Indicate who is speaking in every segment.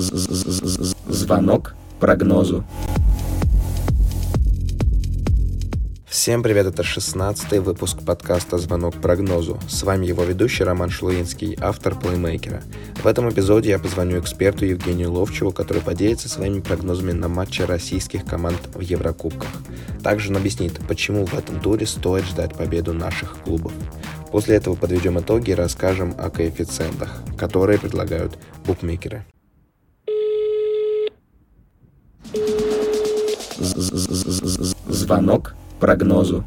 Speaker 1: Звонок прогнозу.
Speaker 2: Всем привет, это 16 выпуск подкаста «Звонок прогнозу». С вами его ведущий Роман Шлуинский, автор плеймейкера. В этом эпизоде я позвоню эксперту Евгению Ловчеву, который поделится своими прогнозами на матчи российских команд в Еврокубках. Также он объяснит, почему в этом туре стоит ждать победу наших клубов. После этого подведем итоги и расскажем о коэффициентах, которые предлагают букмекеры.
Speaker 1: Звонок прогнозу.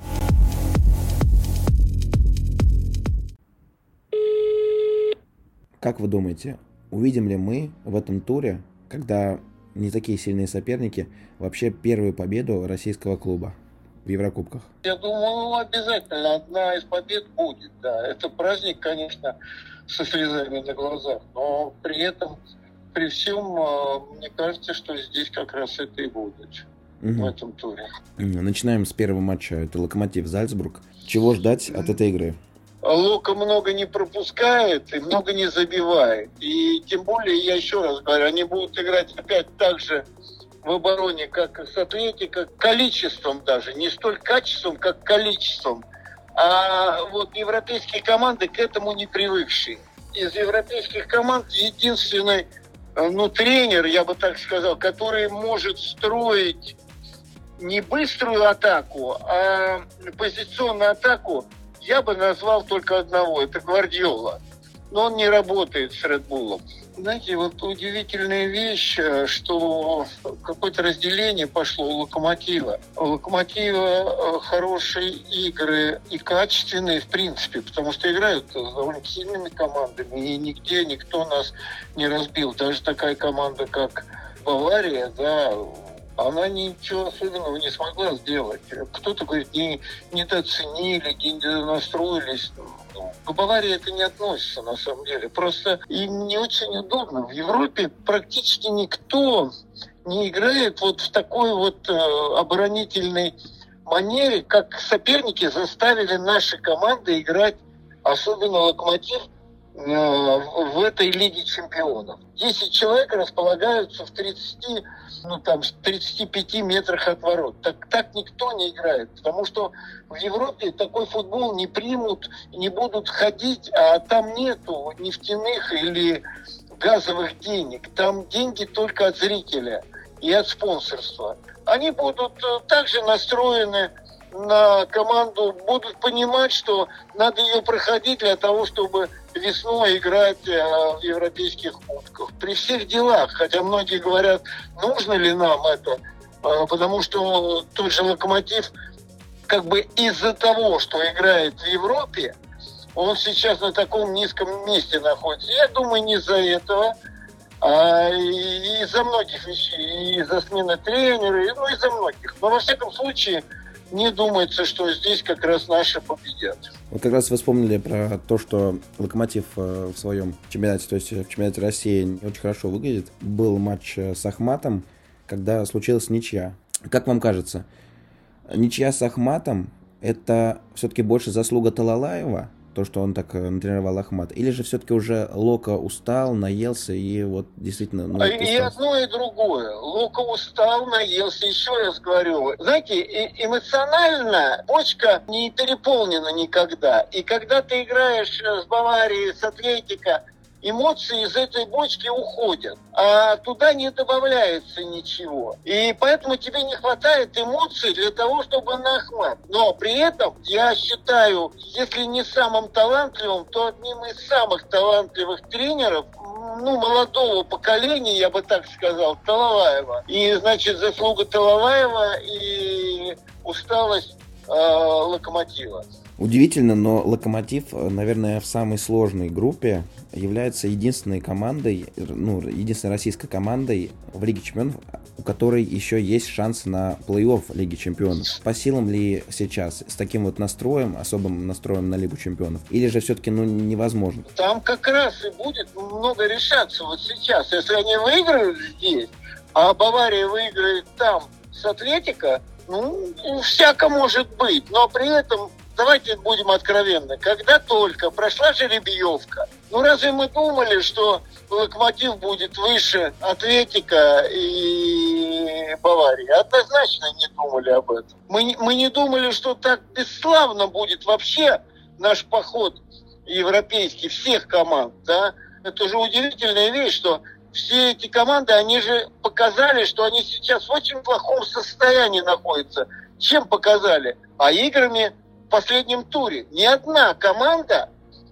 Speaker 2: Как вы думаете, увидим ли мы в этом туре, когда не такие сильные соперники, вообще первую победу российского клуба в Еврокубках?
Speaker 3: Я думаю, обязательно одна из побед будет, да. Это праздник, конечно, со слезами на глазах, но при этом, при всем, э, мне кажется, что здесь как раз это и будет угу. в этом туре.
Speaker 2: Начинаем с первого матча. Это Локомотив Зальцбург. Чего ждать от этой игры?
Speaker 3: Лука много не пропускает и много не забивает. И тем более, я еще раз говорю, они будут играть опять так же в обороне, как с Атлетико, количеством даже, не столь качеством, как количеством. А вот европейские команды к этому не привыкшие. Из европейских команд единственный ну, тренер, я бы так сказал, который может строить не быструю атаку, а позиционную атаку я бы назвал только одного. Это Гвардиола. Но он не работает с Редбулом. Знаете, вот удивительная вещь, э, что какое-то разделение пошло у Локомотива. У Локомотива э, хорошие игры и качественные, в принципе, потому что играют с довольно сильными командами, и нигде никто нас не разбил. Даже такая команда, как Бавария, да, она ничего особенного не смогла сделать. Кто-то говорит, не, недооценили, не настроились. Ну, к Баварии это не относится на самом деле. Просто им не очень удобно. В Европе практически никто не играет вот в такой вот э, оборонительной манере, как соперники заставили наши команды играть, особенно Локомотив, в этой Лиге чемпионов. 10 человек располагаются в 30 ну, там, в 35 метрах от ворот. Так, так никто не играет, потому что в Европе такой футбол не примут, не будут ходить, а там нету нефтяных или газовых денег. Там деньги только от зрителя и от спонсорства. Они будут э, также настроены на команду, будут понимать, что надо ее проходить для того, чтобы весной играть э, в европейских кубках. При всех делах, хотя многие говорят, нужно ли нам это, э, потому что тот же «Локомотив» как бы из-за того, что играет в Европе, он сейчас на таком низком месте находится. Я думаю, не из-за этого, а из-за многих вещей, из-за смены тренера, ну, из-за многих. Но, во всяком случае, не думается, что здесь как раз наши победят.
Speaker 2: Вот как раз вы вспомнили про то, что Локомотив э, в своем чемпионате, то есть в чемпионате России не очень хорошо выглядит. Был матч э, с Ахматом, когда случилась ничья. Как вам кажется, ничья с Ахматом это все-таки больше заслуга Талалаева то, что он так э, натренировал Ахмат? Или же все-таки уже Лока устал, наелся и вот действительно...
Speaker 3: Ну, и одно, и другое. Лока устал, наелся, еще раз говорю. Знаете, эмоционально почка не переполнена никогда. И когда ты играешь э, с Баварией, с Атлетика, эмоции из этой бочки уходят, а туда не добавляется ничего. И поэтому тебе не хватает эмоций для того, чтобы на. Но при этом я считаю, если не самым талантливым, то одним из самых талантливых тренеров ну, молодого поколения, я бы так сказал, Талалаева. И, значит, заслуга Талалаева и усталость Локомотива.
Speaker 2: Удивительно, но Локомотив, э, наверное, в самой сложной группе является единственной командой, ну, единственной российской командой в Лиге Чемпионов, у которой еще есть шанс на плей-офф Лиги Чемпионов. По силам ли сейчас с таким вот настроем, особым настроем на Лигу Чемпионов? Или же все-таки ну, невозможно?
Speaker 3: Там как раз и будет много решаться вот сейчас. Если они выиграют здесь, а Бавария выиграет там с Атлетика, ну, всяко может быть. Но при этом давайте будем откровенны, когда только прошла жеребьевка, ну разве мы думали, что Локомотив будет выше Атлетика и Баварии? Однозначно не думали об этом. Мы, мы не думали, что так бесславно будет вообще наш поход европейский всех команд. Да? Это же удивительная вещь, что все эти команды, они же показали, что они сейчас в очень плохом состоянии находятся. Чем показали? А играми в последнем туре. Ни одна команда,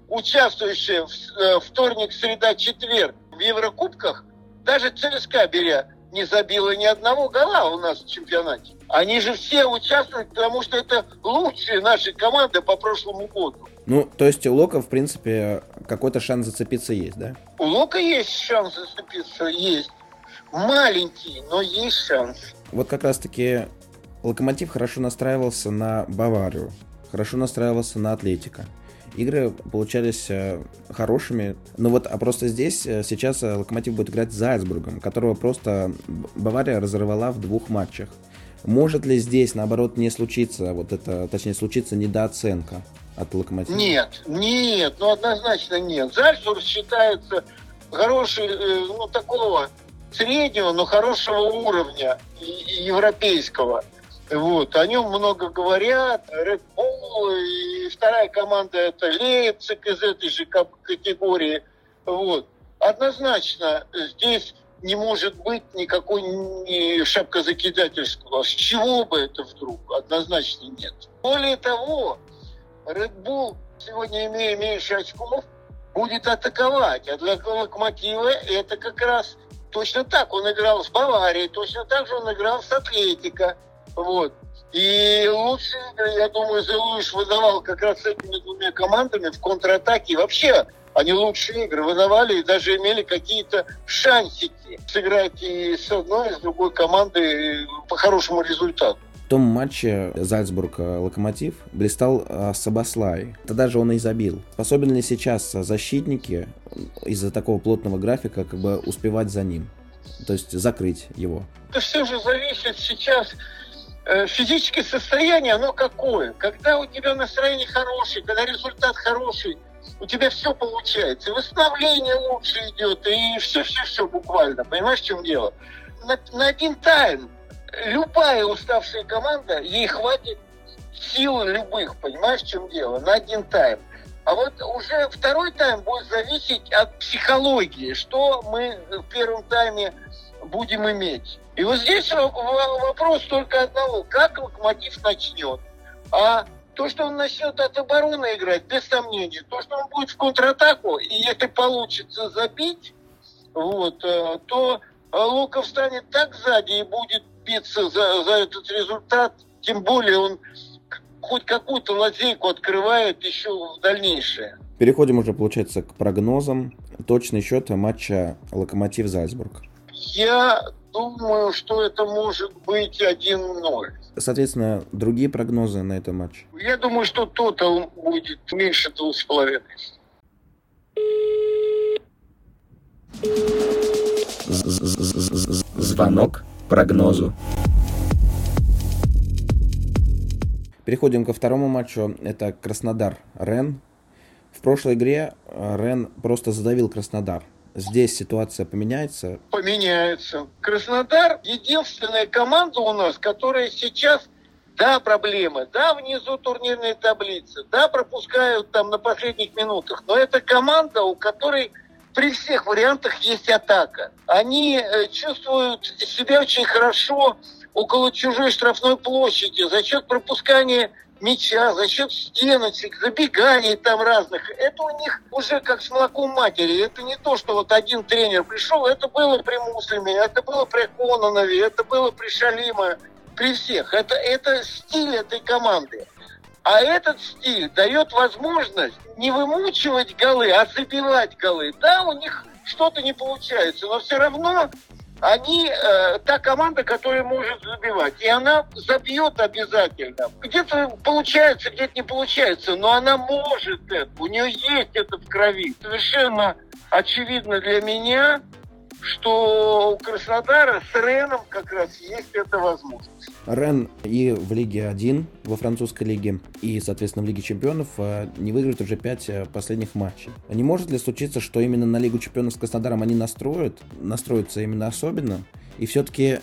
Speaker 3: участвующая в э, вторник, среда, четверг в Еврокубках, даже ЦСКА беря, не забила ни одного гола у нас в чемпионате. Они же все участвуют, потому что это лучшие наши команды по прошлому году.
Speaker 2: Ну, то есть у Лока, в принципе, какой-то шанс зацепиться есть, да?
Speaker 3: У Лока есть шанс зацепиться, есть. Маленький, но есть шанс.
Speaker 2: Вот как раз-таки Локомотив хорошо настраивался на Баварию, хорошо настраивался на Атлетика. Игры получались э, хорошими. Но вот, а просто здесь э, сейчас э, Локомотив будет играть с Зальцбургом, которого просто Бавария разорвала в двух матчах. Может ли здесь, наоборот, не случиться, вот это, точнее, случиться недооценка от Локомотива?
Speaker 3: Нет, нет, ну однозначно нет. Зальцбург считается хороший, ну такого среднего, но хорошего уровня европейского. Вот, о нем много говорят. Red Bull и вторая команда это Лейпциг из этой же категории. Вот. Однозначно здесь не может быть никакой ни шапкозакидательского. С чего бы это вдруг? Однозначно нет. Более того, Red Bull, сегодня имея меньше очков, будет атаковать. А для Локомотива это как раз точно так. Он играл с Баварией, точно так же он играл с Атлетико. Вот. И лучше, я думаю, Зелуиш выдавал как раз с этими двумя командами в контратаке. И вообще, они лучшие игры выдавали и даже имели какие-то шансики сыграть и с одной, и с другой командой по хорошему результату.
Speaker 2: В том матче Зальцбург-Локомотив блистал а, Сабаслай. Тогда же он и забил. Способен ли сейчас защитники из-за такого плотного графика как бы успевать за ним? То есть закрыть его?
Speaker 3: Это все же зависит сейчас Э, физическое состояние, оно какое? Когда у тебя настроение хорошее, когда результат хороший, у тебя все получается. И восстановление лучше идет, и все-все-все буквально. Понимаешь, в чем дело? На, на один тайм любая уставшая команда, ей хватит сил любых, понимаешь, в чем дело? На один тайм. А вот уже второй тайм будет зависеть от психологии, что мы в первом тайме будем иметь. И вот здесь вопрос только одного. Как Локомотив начнет? А то, что он начнет от обороны играть, без сомнений. То, что он будет в контратаку, и если получится забить, вот, э, то Луков станет так сзади и будет биться за, за этот результат. Тем более он хоть какую-то лазейку открывает еще в дальнейшее.
Speaker 2: Переходим уже, получается, к прогнозам. Точный счет матча Локомотив-Зальцбург.
Speaker 3: Я думаю, что это может быть 1-0.
Speaker 2: Соответственно, другие прогнозы на этом матче?
Speaker 3: Я думаю, что тотал будет меньше двух с половиной.
Speaker 1: Звонок прогнозу.
Speaker 2: Переходим ко второму матчу. Это Краснодар-Рен. В прошлой игре э, Рен просто задавил Краснодар здесь ситуация поменяется?
Speaker 3: Поменяется. Краснодар единственная команда у нас, которая сейчас да, проблемы, да, внизу турнирной таблицы, да, пропускают там на последних минутах, но это команда, у которой при всех вариантах есть атака. Они э, чувствуют себя очень хорошо около чужой штрафной площади за счет пропускания мяча, за счет стеночек, забеганий там разных. Это у них уже как с молоком матери. Это не то, что вот один тренер пришел. Это было при Муслиме, это было при Кононове, это было при Шалима, при всех. Это, это стиль этой команды. А этот стиль дает возможность не вымучивать голы, а забивать голы. Да, у них что-то не получается, но все равно они э, та команда, которая может забивать. И она забьет обязательно. Где-то получается, где-то не получается, но она может это. У нее есть это в крови. Совершенно очевидно для меня, что у Краснодара с Реном как раз есть эта возможность.
Speaker 2: Рен и в Лиге 1, во французской лиге, и, соответственно, в Лиге чемпионов э, не выиграют уже 5 э, последних матчей. Не может ли случиться, что именно на Лигу чемпионов с Краснодаром они настроят, настроятся именно особенно, и все-таки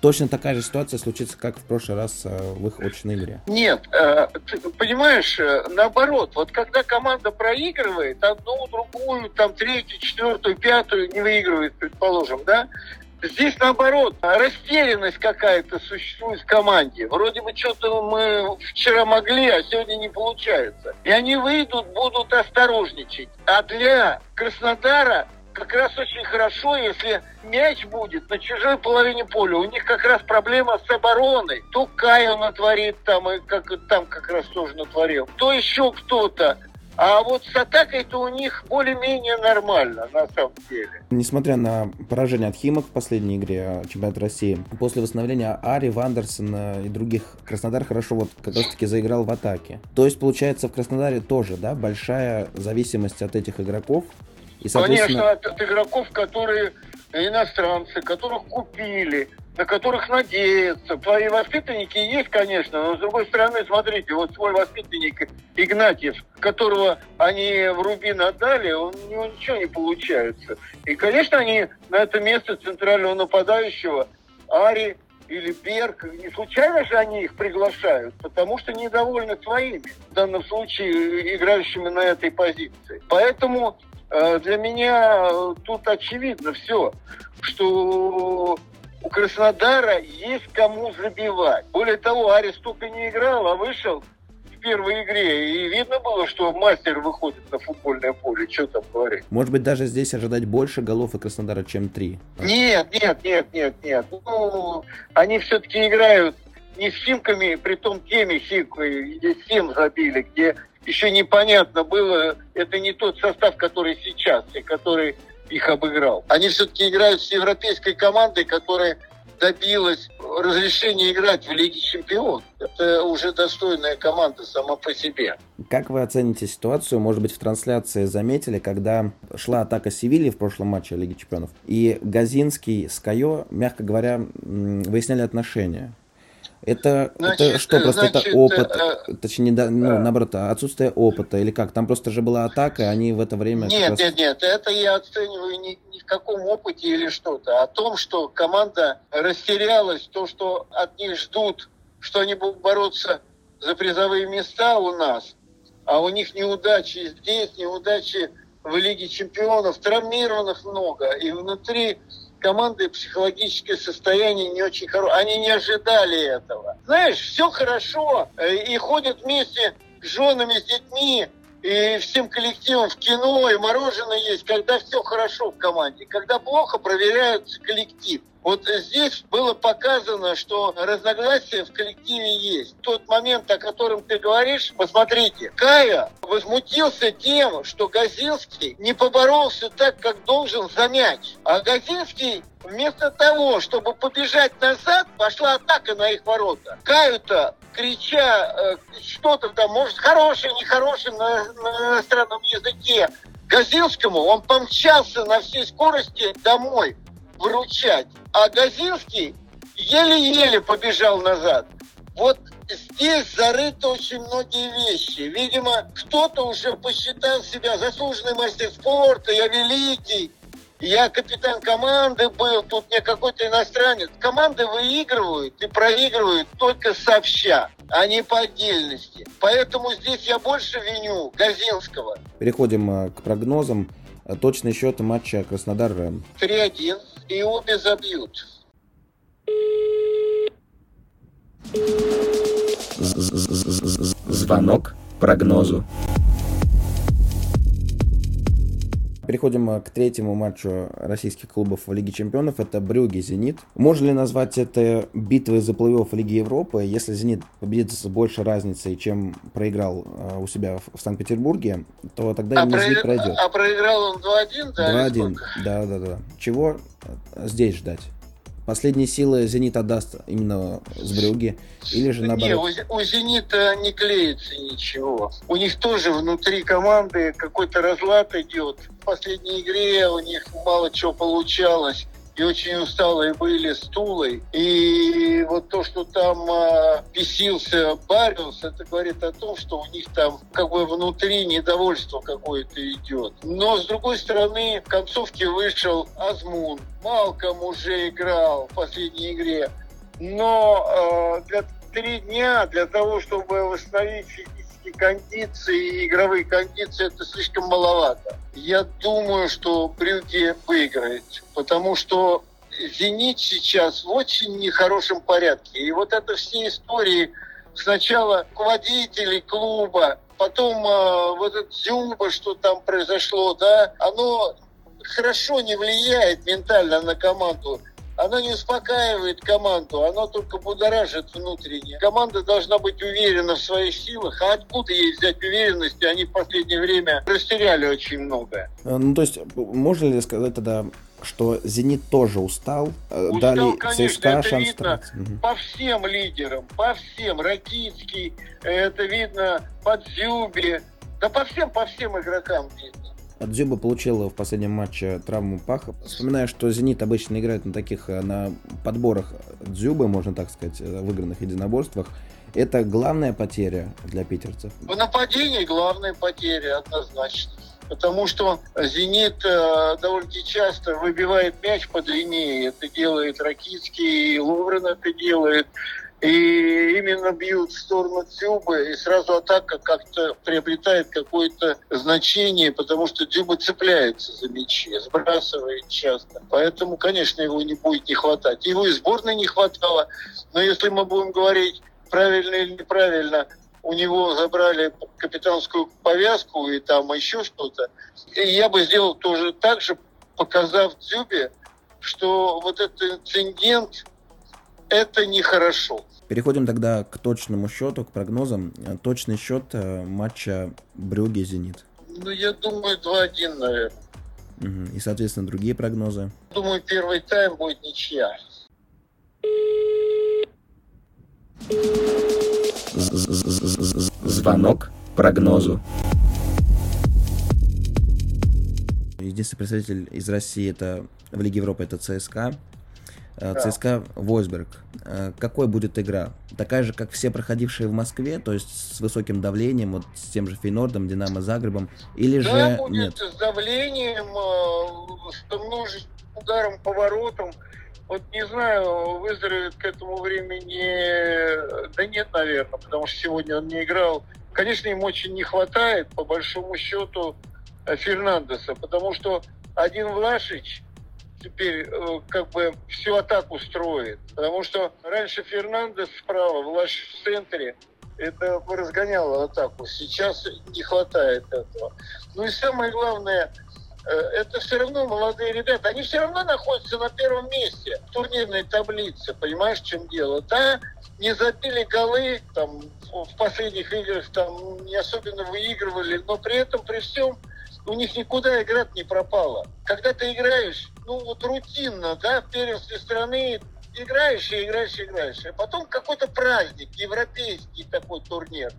Speaker 2: точно такая же ситуация случится, как в прошлый раз э, в их очной игре?
Speaker 3: Нет, ты понимаешь, наоборот, вот когда команда проигрывает одну, другую, там третью, четвертую, пятую не выигрывает, предположим, да, Здесь наоборот, растерянность какая-то существует в команде. Вроде бы что-то мы вчера могли, а сегодня не получается. И они выйдут, будут осторожничать. А для Краснодара как раз очень хорошо, если мяч будет на чужой половине поля. У них как раз проблема с обороной. То Кайо натворит там, и как там как раз тоже натворил. То еще кто-то. А вот с атакой-то у них более-менее нормально, на самом деле.
Speaker 2: Несмотря на поражение от Химок в последней игре чемпионата России, после восстановления Ари, Вандерсона и других, Краснодар хорошо вот как раз-таки заиграл в атаке. То есть, получается, в Краснодаре тоже, да, большая зависимость от этих игроков.
Speaker 3: И, соответственно... Конечно, от, игроков, которые иностранцы, которых купили, на которых надеяться. Твои воспитанники есть, конечно, но с другой стороны, смотрите, вот свой воспитанник Игнатьев, которого они в Рубин отдали, у него ничего не получается. И, конечно, они на это место центрального нападающего Ари или Берг, не случайно же они их приглашают, потому что недовольны своими, в данном случае играющими на этой позиции. Поэтому для меня тут очевидно все, что у Краснодара есть кому забивать. Более того, Арис только не играл, а вышел в первой игре. И видно было, что мастер выходит на футбольное поле. Что там говорить?
Speaker 2: Может быть, даже здесь ожидать больше голов и Краснодара, чем три?
Speaker 3: Нет, нет, нет, нет, нет. Ну, они все-таки играют не с Химками, при том теми Химками, где Сим забили, где еще непонятно было, это не тот состав, который сейчас, и который их обыграл. Они все-таки играют с европейской командой, которая добилась разрешения играть в Лиге Чемпионов. Это уже достойная команда сама по себе.
Speaker 2: Как вы оцените ситуацию? Может быть, в трансляции заметили, когда шла атака Севильи в прошлом матче Лиги Чемпионов, и Газинский с Кайо, мягко говоря, выясняли отношения. Это, значит, это что, просто значит, это опыт, э, точнее, да, ну, э, наоборот, отсутствие опыта или как? Там просто же была атака, и они в это время...
Speaker 3: Нет, раз... нет, нет, это я оцениваю не, не в каком опыте или что-то, а о том, что команда растерялась, то, что от них ждут, что они будут бороться за призовые места у нас, а у них неудачи здесь, неудачи в Лиге чемпионов, травмированных много, и внутри команды психологическое состояние не очень хорошее. Они не ожидали этого. Знаешь, все хорошо, э, и ходят вместе с женами, с детьми, и всем коллективом в кино, и мороженое есть, когда все хорошо в команде. Когда плохо, проверяют коллектив. Вот здесь было показано, что разногласия в коллективе есть. Тот момент, о котором ты говоришь, посмотрите, Кая возмутился тем, что Газинский не поборолся так, как должен за мяч. А Газинский вместо того, чтобы побежать назад, пошла атака на их ворота. Каю-то крича э, что-то там, может, хорошее, нехорошее на, на иностранном языке, Газинскому, он помчался на всей скорости домой выручать. А Газинский еле-еле побежал назад. Вот здесь зарыты очень многие вещи. Видимо, кто-то уже посчитал себя заслуженный мастер спорта, я великий, я капитан команды был, тут не какой-то иностранец. Команды выигрывают и проигрывают только сообща, а не по отдельности. Поэтому здесь я больше виню Газинского.
Speaker 2: Переходим э, к прогнозам. Точный счет матча Краснодар-Рэм.
Speaker 3: 3-1 и обе забьют.
Speaker 1: Звонок прогнозу.
Speaker 2: Переходим э, к третьему матчу российских клубов в Лиге Чемпионов. Это Брюги Зенит. Можно ли назвать это битвой за плей-офф Лиги Европы, если Зенит победит с большей разницей, чем проиграл э, у себя в Санкт-Петербурге, то тогда а Зенит пройдет.
Speaker 3: А проиграл он 2-1,
Speaker 2: да? 2-1, да, да, да. Чего здесь ждать? Последние силы «Зенит» отдаст именно с Брюги? Или же наоборот?
Speaker 3: Не, у, у «Зенита» не клеится ничего. У них тоже внутри команды какой-то разлад идет. В последней игре у них мало чего получалось и очень усталые были с. И вот то, что там э, бесился Бариус, это говорит о том, что у них там как бы внутри недовольство какое-то идет. Но, с другой стороны, в концовке вышел Азмун. Малком уже играл в последней игре. Но э, для три дня, для того, чтобы восстановить физические кондиции и игровые кондиции, это слишком маловато. Я думаю, что Брюги выиграет, потому что «Зенит» сейчас в очень нехорошем порядке. И вот это все истории сначала руководителей клуба, потом э, вот это Зюба, что там произошло, да, оно хорошо не влияет ментально на команду. Оно не успокаивает команду, оно только будоражит внутренне. Команда должна быть уверена в своих силах. А откуда ей взять уверенность? Они в последнее время растеряли очень много.
Speaker 2: А, ну, то есть, можно ли сказать тогда, что «Зенит» тоже устал?
Speaker 3: Э, устал, Дали конечно, ЦСКА это шанс видно угу. по всем лидерам, по всем. Ракицкий, это видно по Дзюбе, да по всем, по всем игрокам видно.
Speaker 2: Дзюба получил в последнем матче травму паха. Вспоминаю, что «Зенит» обычно играет на таких, э, на подборах Дзюбы, можно так сказать, э, выигранных единоборствах. Это главная потеря для питерцев?
Speaker 3: В нападении главная потеря, однозначно. Потому что «Зенит» э, довольно часто выбивает мяч по длине. Это делает Ракитский, Ловрен это делает и именно бьют в сторону Дзюбы, и сразу атака как-то приобретает какое-то значение, потому что Дзюба цепляется за мячи, сбрасывает часто. Поэтому, конечно, его не будет не хватать. Его и сборной не хватало, но если мы будем говорить правильно или неправильно, у него забрали капитанскую повязку и там еще что-то. И я бы сделал тоже так же, показав Дзюбе, что вот этот инцидент это нехорошо.
Speaker 2: Переходим тогда к точному счету, к прогнозам. Точный счет э, матча Брюги-Зенит.
Speaker 3: Ну, я думаю, 2-1, наверное.
Speaker 2: Угу. И, соответственно, другие прогнозы?
Speaker 3: Думаю, первый тайм будет ничья.
Speaker 4: Звонок прогнозу.
Speaker 2: Единственный представитель из России это в Лиге Европы это ЦСКА. Э, да. ЦСКА Войсберг. Э, какой будет игра? Такая же, как все проходившие в Москве, то есть с высоким давлением, вот с тем же Фейнордом, Динамо Загребом, или
Speaker 3: да,
Speaker 2: же
Speaker 3: будет
Speaker 2: нет?
Speaker 3: с давлением, э, с множеством ударом, поворотом. Вот не знаю, выздоровеет к этому времени... Да нет, наверное, потому что сегодня он не играл. Конечно, им очень не хватает, по большому счету, Фернандеса, потому что один Влашич теперь э, как бы всю атаку строит. Потому что раньше Фернандес справа, Влаш в центре, это разгоняло атаку. Сейчас не хватает этого. Ну и самое главное, э, это все равно молодые ребята. Они все равно находятся на первом месте в турнирной таблице. Понимаешь, в чем дело? Да, не забили голы, там, в последних играх там не особенно выигрывали, но при этом, при всем, у них никуда играть не пропало. Когда ты играешь, ну вот рутинно, да, первенстве страны играешь и играешь и играешь. А потом какой-то праздник, европейский такой турнир.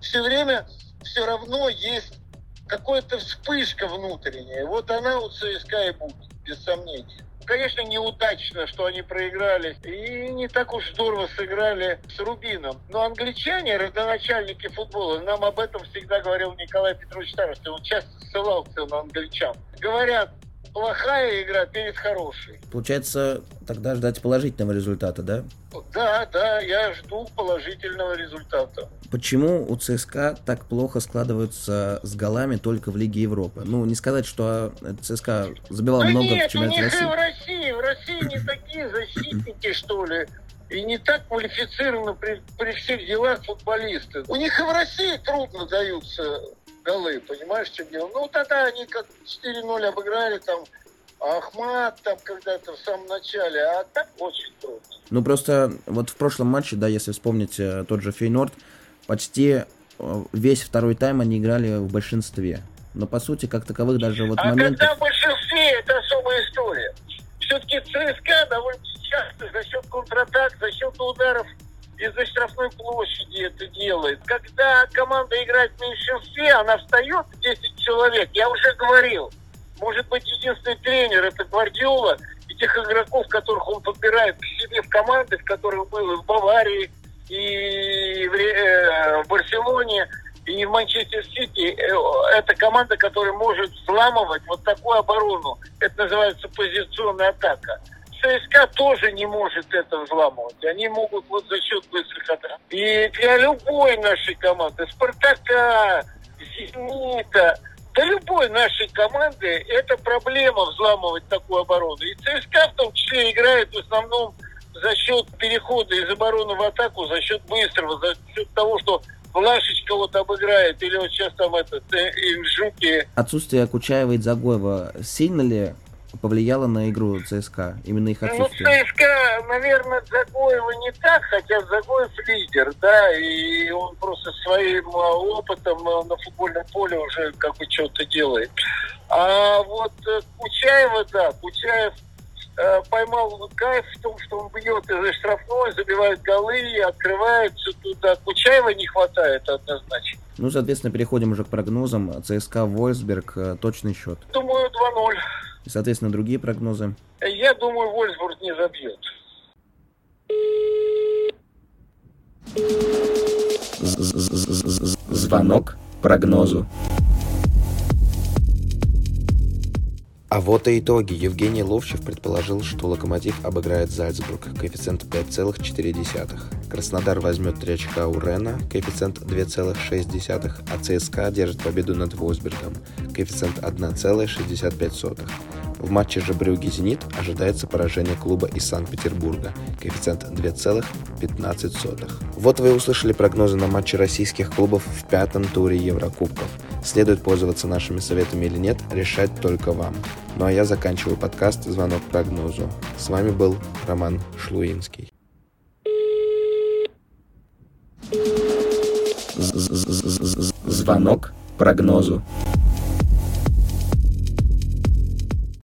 Speaker 3: Все время все равно есть какая-то вспышка внутренняя. Вот она у ЦСКА и будет, без сомнения. Конечно, неудачно, что они проиграли. И не так уж здорово сыграли с Рубином. Но англичане, родоначальники футбола, нам об этом всегда говорил Николай Петрович Старостин. Он часто ссылался на англичан. Говорят, плохая игра перед хорошей.
Speaker 2: Получается, тогда ждать положительного результата, да?
Speaker 3: Да, да, я жду положительного результата.
Speaker 2: Почему у ЦСКА так плохо складываются с голами только в Лиге Европы? Ну, не сказать, что ЦСКА забивал
Speaker 3: да
Speaker 2: много
Speaker 3: нет,
Speaker 2: в чемпионате
Speaker 3: у них
Speaker 2: России.
Speaker 3: и в России, в России не такие защитники, что ли, и не так квалифицированы при, при всех делах футболисты. У них и в России трудно даются голы, понимаешь, чем дело? Ну, тогда они как 4-0 обыграли там Ахмат там когда-то в самом начале, а так очень трудно.
Speaker 2: Ну, просто вот в прошлом матче, да, если вспомнить э, тот же Фейнорд, почти э, весь второй тайм они играли в большинстве. Но, по сути, как таковых даже вот
Speaker 3: а
Speaker 2: моментов...
Speaker 3: когда в большинстве, это особая история. Все-таки ЦСКА довольно часто за счет контратак, за счет ударов из-за штрафной площади это делает. Когда команда играет в меньшинстве, она встает 10 человек. Я уже говорил, может быть, единственный тренер это Гвардиола и тех игроков, которых он подбирает к себе в команды, в которых был в Баварии, и в, э, в Барселоне, и в Манчестер Сити. Э, это команда, которая может взламывать вот такую оборону. Это называется позиционная атака. ЦСКА тоже не может это взламывать. Они могут вот за счет быстрых атак. И для любой нашей команды, Спартака, Зенита, для любой нашей команды это проблема взламывать такую оборону. И ЦСКА в том числе играет в основном за счет перехода из обороны в атаку, за счет быстрого, за счет того, что Влашечка вот обыграет, или вот сейчас там этот, э, Инжуки.
Speaker 5: Отсутствие Кучаева и Дзагоева сильно ли повлияло на игру ЦСКА? Именно их
Speaker 3: Ну,
Speaker 5: отсутствие?
Speaker 3: ЦСКА, наверное, Загоева не так, хотя Загоев лидер, да, и он просто своим а, опытом а, на футбольном поле уже как бы что-то делает. А вот э, Кучаева, да, Кучаев поймал кайф в том, что он бьет из штрафной, забивает голы, открывается туда. Кучаева не хватает однозначно.
Speaker 5: Ну, соответственно, переходим уже к прогнозам. ЦСКА Вольсберг, э, точный счет.
Speaker 3: Думаю, 2-0.
Speaker 5: И, соответственно, другие прогнозы.
Speaker 3: Я думаю, Вольсбург не забьет.
Speaker 1: Звонок прогнозу.
Speaker 2: А вот и итоги. Евгений Ловчев предположил, что Локомотив обыграет Зальцбург, коэффициент 5,4. Краснодар возьмет 3 очка у Рена, коэффициент 2,6, а ЦСКА держит победу над Вольсбергом, коэффициент 1,65. В матче же Брюги-Зенит ожидается поражение клуба из Санкт-Петербурга, коэффициент 2,15. Вот вы услышали прогнозы на матчи российских клубов в пятом туре Еврокубков. Следует пользоваться нашими советами или нет, решать только вам. Ну а я заканчиваю подкаст «Звонок прогнозу». С вами был Роман Шлуинский.
Speaker 1: Звонок прогнозу.